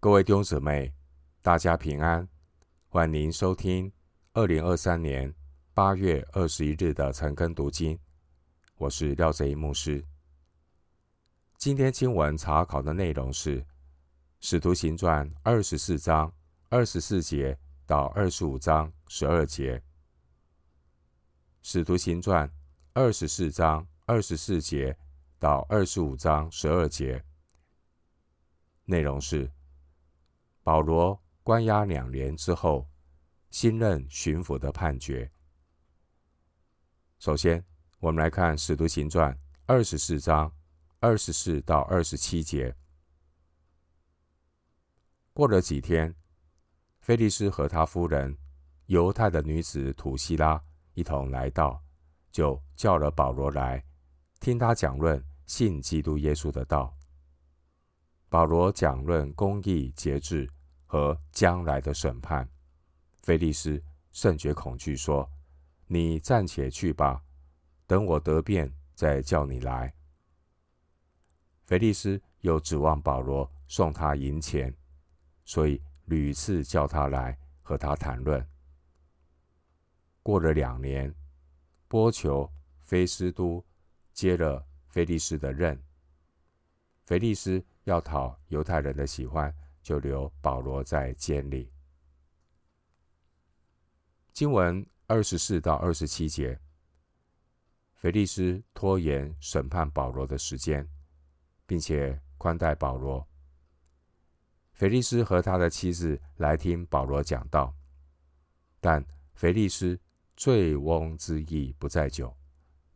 各位弟兄姊妹，大家平安！欢迎收听二零二三年八月二十一日的晨更读经。我是廖泽一牧师。今天经文查考的内容是《使徒行传》二十四章二十四节到二十五章十二节，《使徒行传》二十四章二十四节到二十五章十二节，内容是。保罗关押两年之后，新任巡抚的判决。首先，我们来看《使徒行传》二十四章二十四到二十七节。过了几天，腓利斯和他夫人犹太的女子土西拉一同来到，就叫了保罗来，听他讲论信基督耶稣的道。保罗讲论公义节制。和将来的审判，菲利斯甚觉恐惧，说：“你暂且去吧，等我得便再叫你来。”菲利斯又指望保罗送他银钱，所以屡次叫他来和他谈论。过了两年，波求菲斯都接了菲利斯的任，菲利斯要讨犹太人的喜欢。就留保罗在监里。经文二十四到二十七节，腓利斯拖延审判保罗的时间，并且宽待保罗。腓利斯和他的妻子来听保罗讲道，但腓利斯醉翁之意不在酒，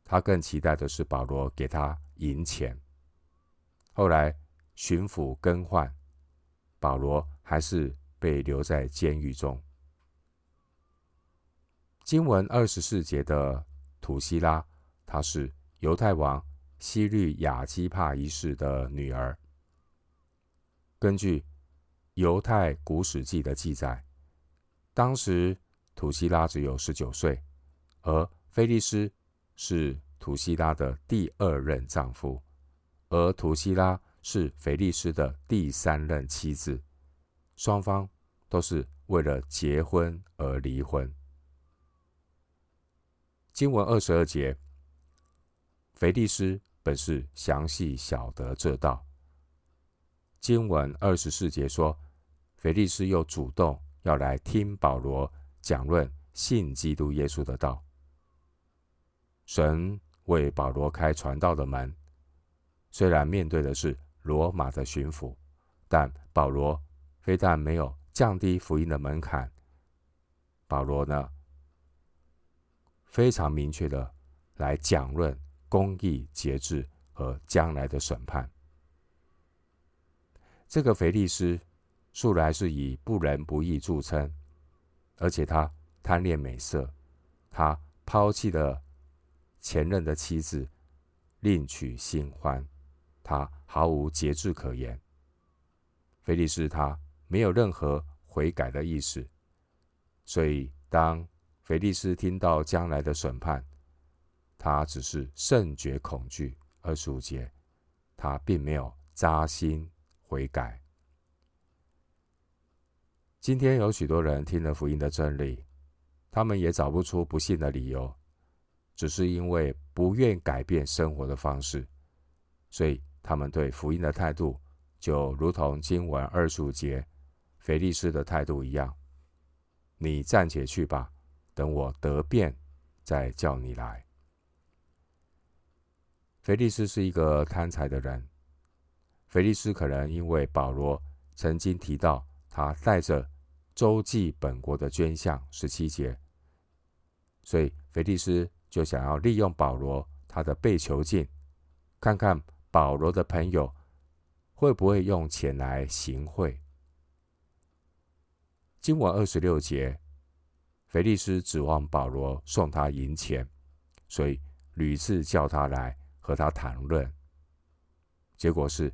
他更期待的是保罗给他银钱。后来巡抚更换。保罗还是被留在监狱中。经文二十四节的土西拉，她是犹太王希律亚基帕一世的女儿。根据犹太古史记的记载，当时土西拉只有十九岁，而菲利斯是土西拉的第二任丈夫，而土西拉。是腓力斯的第三任妻子，双方都是为了结婚而离婚。经文二十二节，腓力斯本是详细晓得这道。经文二十四节说，腓力斯又主动要来听保罗讲论信基督耶稣的道。神为保罗开传道的门，虽然面对的是。罗马的巡抚，但保罗非但没有降低福音的门槛，保罗呢，非常明确的来讲论公义、节制和将来的审判。这个腓力斯素来是以不仁不义著称，而且他贪恋美色，他抛弃了前任的妻子，另娶新欢。他毫无节制可言。菲利斯他没有任何悔改的意思，所以当菲利斯听到将来的审判，他只是甚觉恐惧。二十五节，他并没有扎心悔改。今天有许多人听了福音的真理，他们也找不出不信的理由，只是因为不愿改变生活的方式，所以。他们对福音的态度，就如同经文二十五节腓力斯的态度一样。你暂且去吧，等我得便再叫你来。腓力斯是一个贪财的人。腓力斯可能因为保罗曾经提到他带着周记本国的捐项十七节，所以腓力斯就想要利用保罗他的被囚禁，看看。保罗的朋友会不会用钱来行贿？经文二十六节，腓力斯指望保罗送他银钱，所以屡次叫他来和他谈论。结果是，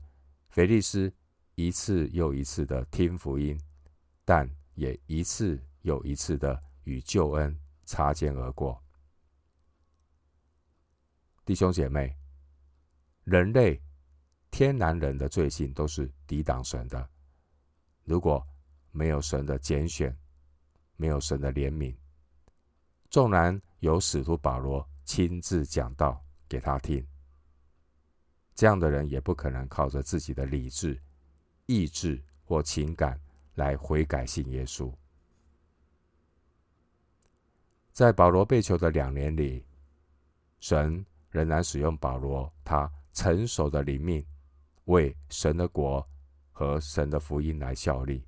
腓力斯一次又一次的听福音，但也一次又一次的与救恩擦肩而过。弟兄姐妹。人类天然人的罪性都是抵挡神的，如果没有神的拣选，没有神的怜悯，纵然有使徒保罗亲自讲道给他听，这样的人也不可能靠着自己的理智、意志或情感来悔改信耶稣。在保罗被囚的两年里，神仍然使用保罗他成熟的灵命，为神的国和神的福音来效力。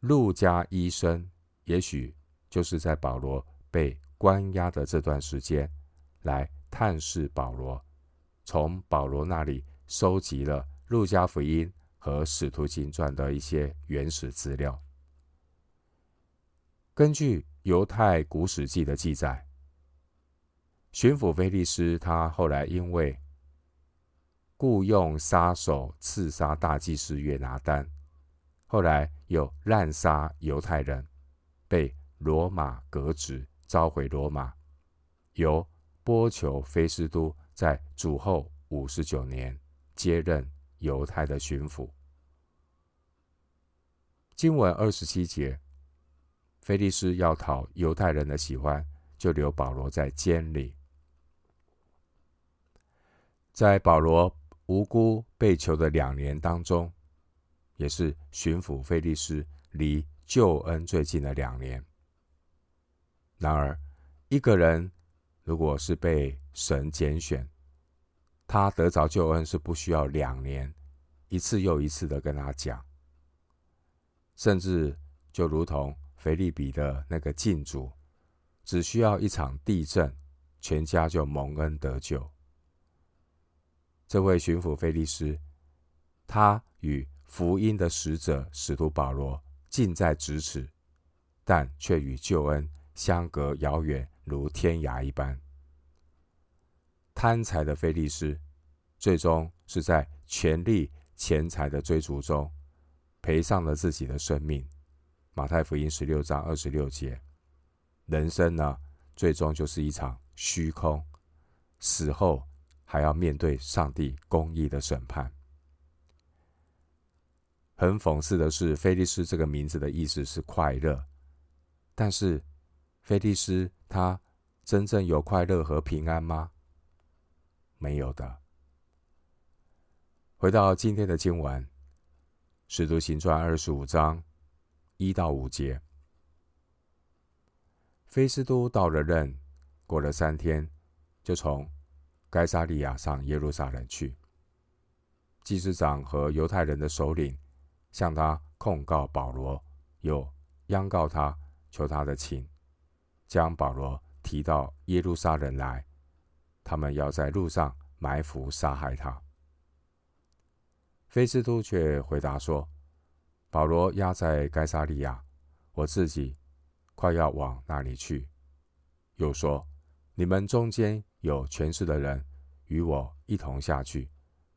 路加医生也许就是在保罗被关押的这段时间，来探视保罗，从保罗那里收集了路加福音和使徒行传的一些原始资料。根据犹太古史记的记载，巡抚菲利斯他后来因为雇用杀手刺杀大祭司约拿单。后来又滥杀犹太人，被罗马革职，召回罗马，由波求菲斯都在主后五十九年接任犹太的巡抚。经文二十七节，菲利斯要讨犹太人的喜欢，就留保罗在监里。在保罗无辜被囚的两年当中，也是巡抚腓力斯离救恩最近的两年。然而，一个人如果是被神拣选，他得着救恩是不需要两年，一次又一次的跟他讲，甚至就如同腓立比的那个禁主，只需要一场地震，全家就蒙恩得救。这位巡抚菲利斯，他与福音的使者使徒保罗近在咫尺，但却与救恩相隔遥远，如天涯一般。贪财的菲利斯，最终是在权力、钱财的追逐中，赔上了自己的生命。马太福音十六章二十六节，人生呢，最终就是一场虚空，死后还要面对上帝公义的审判。很讽刺的是，菲利斯这个名字的意思是快乐，但是菲利斯他真正有快乐和平安吗？没有的。回到今天的经文，《使徒行传》二十五章一到五节，菲斯都到了任，过了三天，就从该撒利亚上耶路撒冷去，祭司长和犹太人的首领。向他控告保罗，又央告他，求他的情，将保罗提到耶路撒冷来。他们要在路上埋伏杀害他。菲斯都却回答说：“保罗押在该撒利亚，我自己快要往那里去。”又说：“你们中间有权势的人，与我一同下去。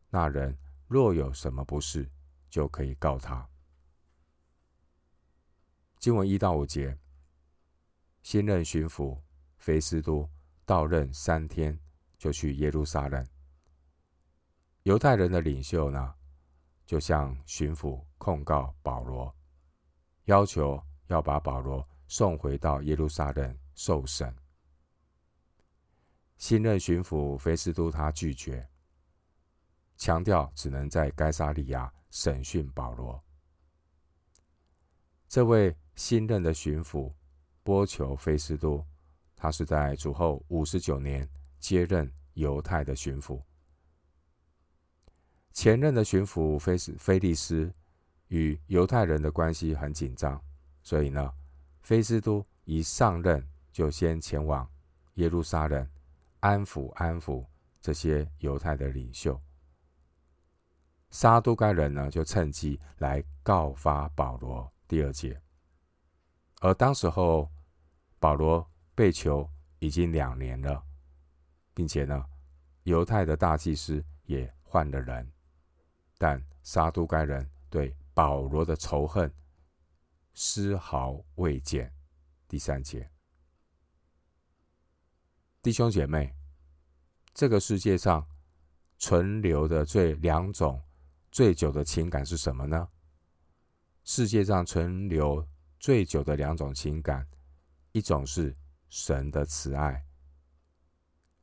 那人若有什么不是，”就可以告他。经文一到五节，新任巡抚菲斯都到任三天，就去耶路撒冷。犹太人的领袖呢，就向巡抚控告保罗，要求要把保罗送回到耶路撒冷受审。新任巡抚菲斯都他拒绝，强调只能在该撒利亚。审讯保罗，这位新任的巡抚波求菲斯都，他是在主后五十九年接任犹太的巡抚。前任的巡抚菲斯菲利斯与犹太人的关系很紧张，所以呢，菲斯都一上任就先前往耶路撒冷安抚安抚这些犹太的领袖。撒都该人呢，就趁机来告发保罗。第二节，而当时候保罗被囚已经两年了，并且呢，犹太的大祭司也换了人，但撒都该人对保罗的仇恨丝毫未减。第三节，弟兄姐妹，这个世界上存留的最两种。最久的情感是什么呢？世界上存留最久的两种情感，一种是神的慈爱，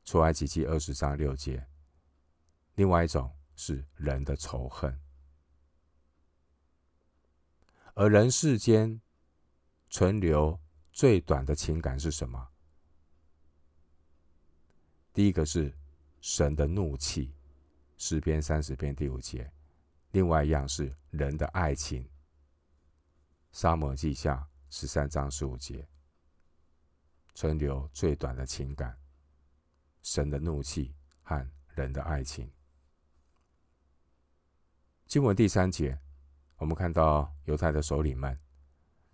出埃及记二十章六节；另外一种是人的仇恨。而人世间存留最短的情感是什么？第一个是神的怒气，诗篇三十篇第五节；另外一样是人的爱情，撒母记下十三章十五节。存留最短的情感，神的怒气和人的爱情。经文第三节，我们看到犹太的首领们，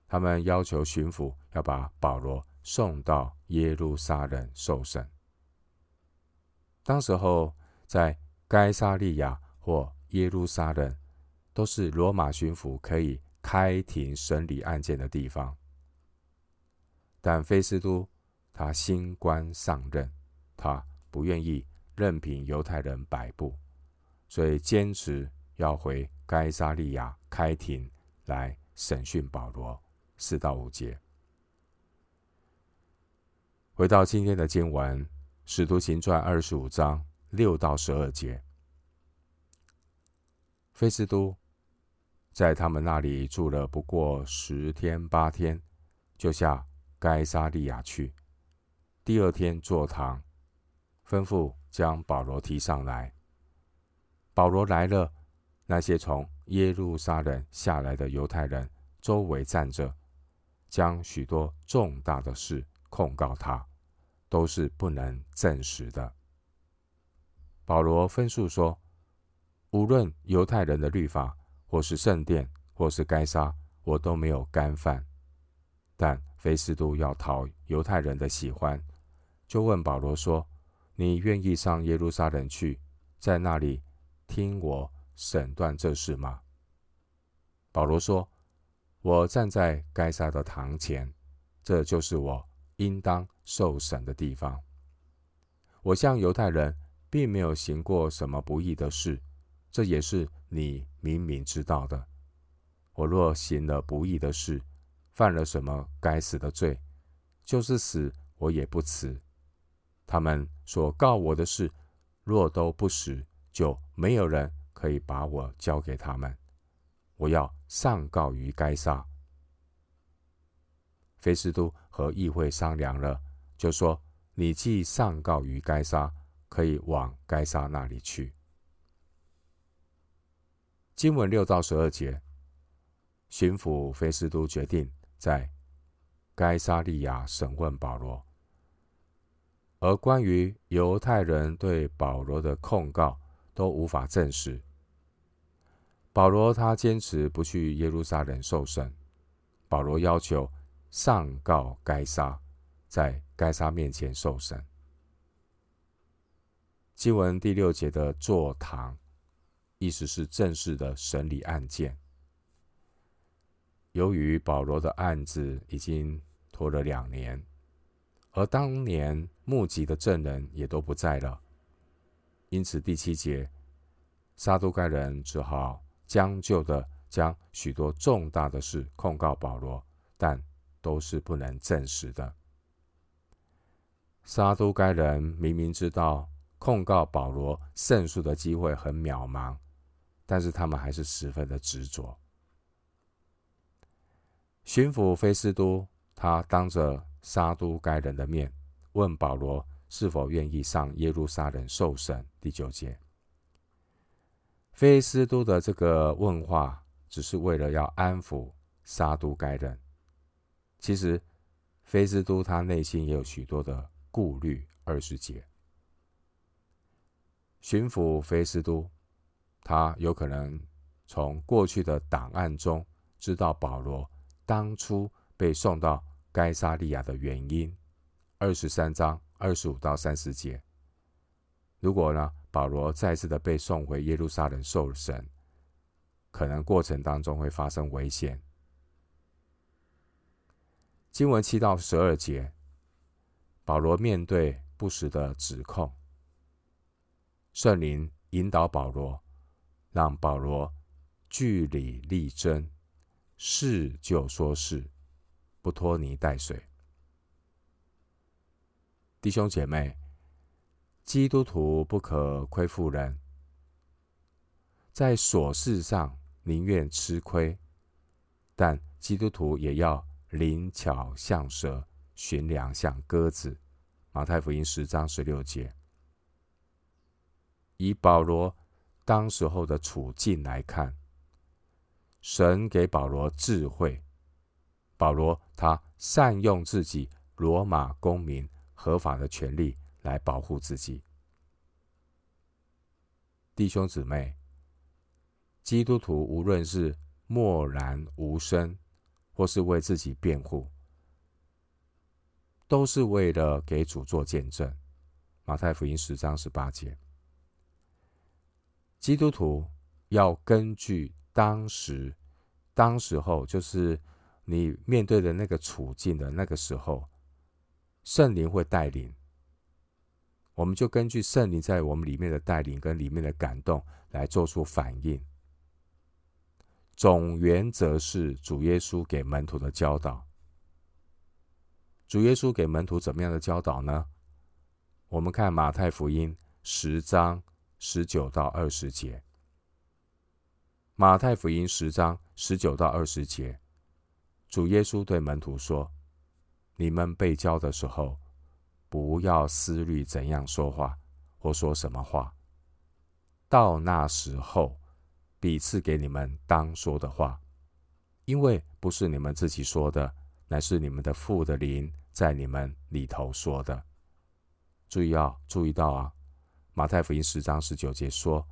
他们要求巡抚要把保罗送到耶路撒冷受审。当时候，在该撒利亚或耶路撒冷，都是罗马巡抚可以开庭审理案件的地方。但菲斯都他新官上任，他不愿意任凭犹太人摆布，所以坚持要回该撒利亚开庭来审讯保罗。四到五节，回到今天的经文。《使徒行传》二十五章六到十二节，菲斯都在他们那里住了不过十天八天，就下该撒利亚去。第二天坐堂，吩咐将保罗提上来。保罗来了，那些从耶路撒冷下来的犹太人周围站着，将许多重大的事控告他。都是不能证实的。保罗分述说，无论犹太人的律法，或是圣殿，或是该撒，我都没有干犯。但菲斯都要讨犹太人的喜欢，就问保罗说：“你愿意上耶路撒冷去，在那里听我审断这事吗？”保罗说：“我站在该撒的堂前，这就是我。”应当受审的地方。我向犹太人并没有行过什么不义的事，这也是你明明知道的。我若行了不义的事，犯了什么该死的罪，就是死我也不辞。他们所告我的事，若都不实，就没有人可以把我交给他们。我要上告于该撒。菲斯都和议会商量了，就说：“你既上告于该撒，可以往该撒那里去。”经文六到十二节，巡抚菲斯都决定在该撒利亚审问保罗，而关于犹太人对保罗的控告都无法证实。保罗他坚持不去耶路撒冷受审，保罗要求。上告该撒，在该杀面前受审。经文第六节的坐堂，意思是正式的审理案件。由于保罗的案子已经拖了两年，而当年目击的证人也都不在了，因此第七节，撒都盖人只好将就的将许多重大的事控告保罗，但都是不能证实的。沙都该人明明知道控告保罗胜诉的机会很渺茫，但是他们还是十分的执着。巡抚菲斯都，他当着沙都该人的面问保罗是否愿意上耶路撒冷受审。第九节，菲斯都的这个问话，只是为了要安抚沙都该人。其实，菲斯都他内心也有许多的顾虑。二十节，巡抚菲斯都，他有可能从过去的档案中知道保罗当初被送到该撒利亚的原因。二十三章二十五到三十节，如果呢，保罗再次的被送回耶路撒冷受审，可能过程当中会发生危险。经文七到十二节，保罗面对不实的指控，圣灵引导保罗让保罗据理力争，是就说是，不拖泥带水。弟兄姐妹，基督徒不可亏负人，在琐事上宁愿吃亏，但基督徒也要灵巧像蛇，驯良像鸽子。马太福音十章十六节。以保罗当时候的处境来看，神给保罗智慧，保罗他善用自己罗马公民合法的权利来保护自己。弟兄姊妹，基督徒无论是默然无声，或是为自己辩护，都是为了给主做见证。马太福音十章十八节。基督徒要根据当时、当时候，就是你面对的那个处境的那个时候，圣灵会带领，我们就根据圣灵在我们里面的带领跟里面的感动来做出反应。总原则是主耶稣给门徒的教导。主耶稣给门徒怎么样的教导呢？我们看马太福音十章。十九到二十节，马太福音十章十九到二十节，主耶稣对门徒说：“你们被教的时候，不要思虑怎样说话或说什么话。到那时候，必赐给你们当说的话，因为不是你们自己说的，乃是你们的父的灵在你们里头说的。注意啊注意到啊。”马太福音十章十九节说：“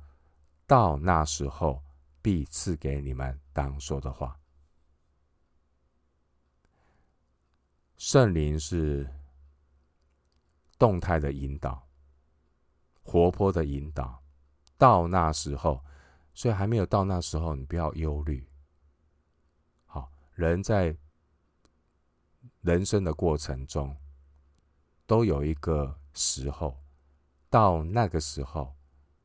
到那时候，必赐给你们当说的话。”圣灵是动态的引导，活泼的引导。到那时候，所以还没有到那时候，你不要忧虑。好，人在人生的过程中，都有一个时候。到那个时候，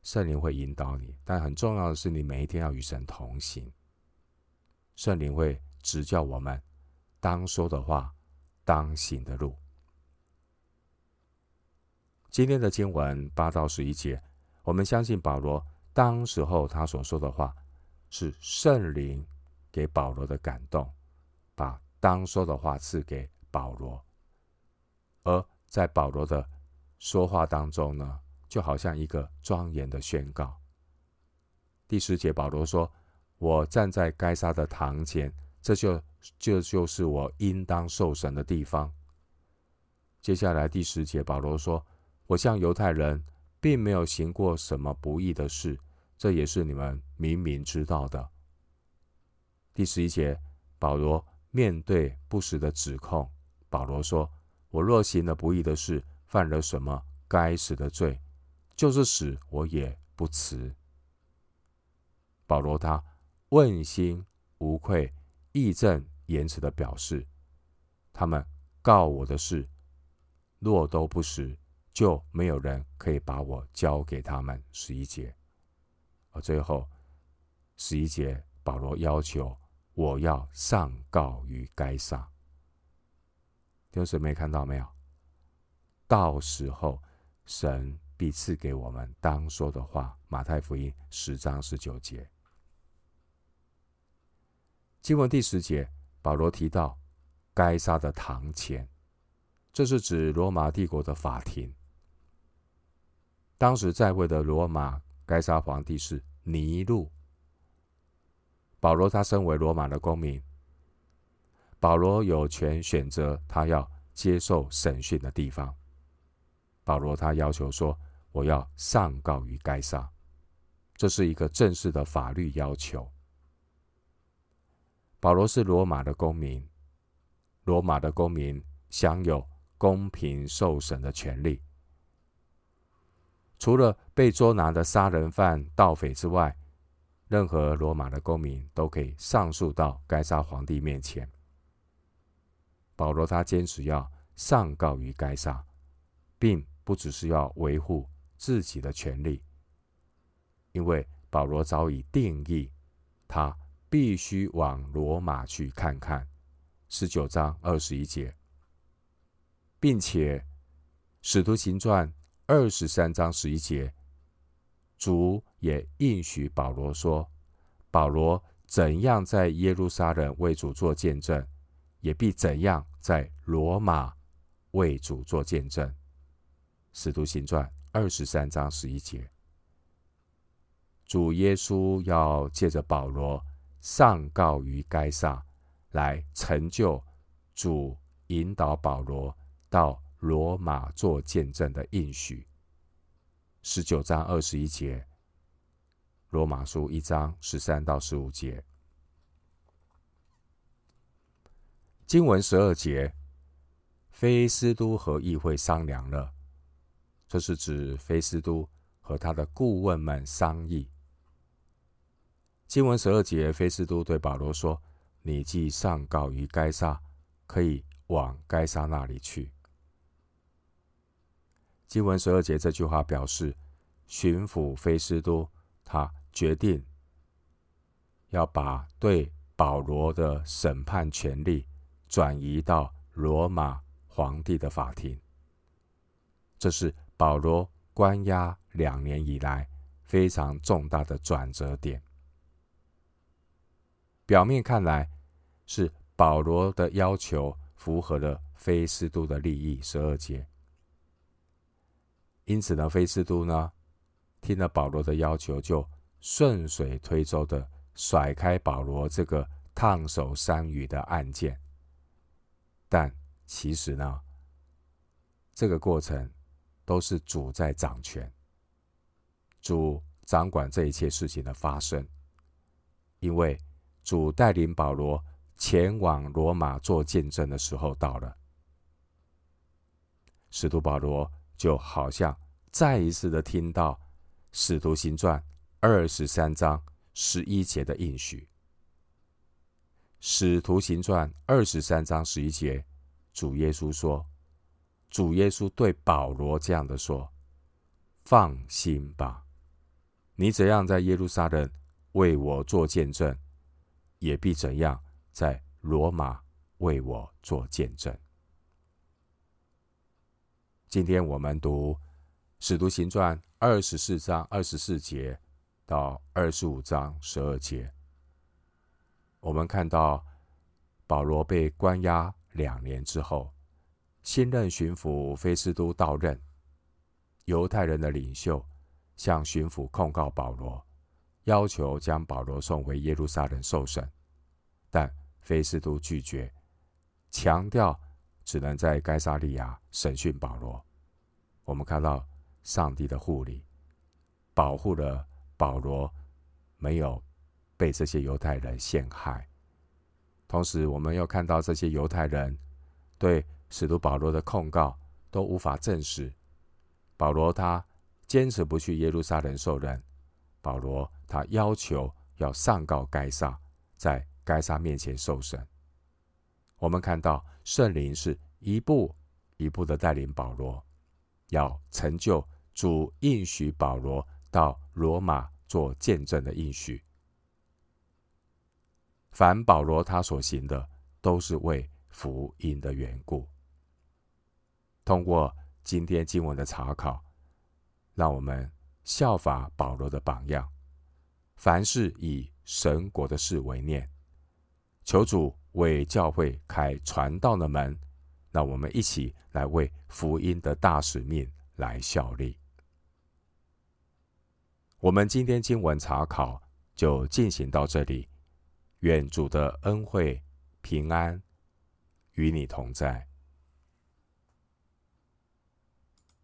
圣灵会引导你，但很重要的是，你每一天要与神同行。圣灵会指教我们当说的话，当行的路。今天的经文八到十一节，我们相信保罗当时候他所说的话，是圣灵给保罗的感动，把当说的话赐给保罗，而在保罗的。说话当中呢，就好像一个庄严的宣告。第十节，保罗说：“我站在该撒的堂前，这就这就是我应当受审的地方。”接下来第十节，保罗说：“我向犹太人并没有行过什么不义的事，这也是你们明明知道的。”第十一节，保罗面对不实的指控，保罗说：“我若行了不义的事。”犯了什么该死的罪，就是死，我也不辞。保罗他问心无愧、义正言辞的表示，他们告我的事，若都不实，就没有人可以把我交给他们。十一节，而最后十一节，保罗要求我要上告于该撒。弟兄姊妹看到没有？到时候，神必赐给我们当说的话。马太福音十章十九节，经文第十节，保罗提到该撒的堂前，这是指罗马帝国的法庭。当时在位的罗马该撒皇帝是尼禄。保罗他身为罗马的公民，保罗有权选择他要接受审讯的地方。保罗他要求说：“我要上告于该撒，这是一个正式的法律要求。”保罗是罗马的公民，罗马的公民享有公平受审的权利。除了被捉拿的杀人犯、盗匪之外，任何罗马的公民都可以上诉到该杀皇帝面前。保罗他坚持要上告于该杀，并不只是要维护自己的权利，因为保罗早已定义，他必须往罗马去看看。十九章二十一节，并且使徒行传二十三章十一节，主也应许保罗说：“保罗怎样在耶路撒冷为主做见证，也必怎样在罗马为主做见证。”使徒行传二十三章十一节。主耶稣要借着保罗上告于该撒，来成就主引导保罗到罗马做见证的应许。十九章二十一节，罗马书一章十三到十五节，经文十二节，非斯都和议会商量了，这是指非斯都和他的顾问们商议。经文十二节，非斯都对保罗说：“你既上告于该撒，可以往该撒那里去。”经文十二节这句话表示，巡抚菲斯都他决定要把对保罗的审判权力转移到罗马皇帝的法庭。这是保罗关押两年以来非常重大的转折点。表面看来是保罗的要求符合了菲斯都的利益，十二节。因此呢，非斯都呢听了保罗的要求，就顺水推舟的甩开保罗这个烫手山芋的案件。但其实呢，这个过程都是主在掌权，主掌管这一切事情的发生，因为。主带领保罗前往罗马做见证的时候到了，使徒保罗就好像再一次的听到《使徒行传》二十三章十一节的应许，《使徒行传》二十三章十一节，主耶稣说：“主耶稣对保罗这样的说，放心吧，你怎样在耶路撒冷为我做见证。”也必怎样在罗马为我做见证。今天我们读《使徒行传》二十四章二十四节到二十五章十二节，我们看到保罗被关押两年之后，新任巡抚菲斯都到任，犹太人的领袖向巡抚控告保罗。要求将保罗送回耶路撒冷受审，但菲斯都拒绝，强调只能在该萨利亚审讯保罗。我们看到上帝的护理，保护了保罗，没有被这些犹太人陷害。同时，我们又看到这些犹太人对使徒保罗的控告都无法证实。保罗他坚持不去耶路撒冷受人。保罗他要求要上告该萨，在该萨面前受审。我们看到圣灵是一步一步的带领保罗，要成就主应许保罗到罗马做见证的应许。凡保罗他所行的，都是为福音的缘故。通过今天经文的查考，让我们。效法保罗的榜样，凡事以神国的事为念，求主为教会开传道的门，那我们一起来为福音的大使命来效力。我们今天经文查考就进行到这里，愿主的恩惠平安与你同在。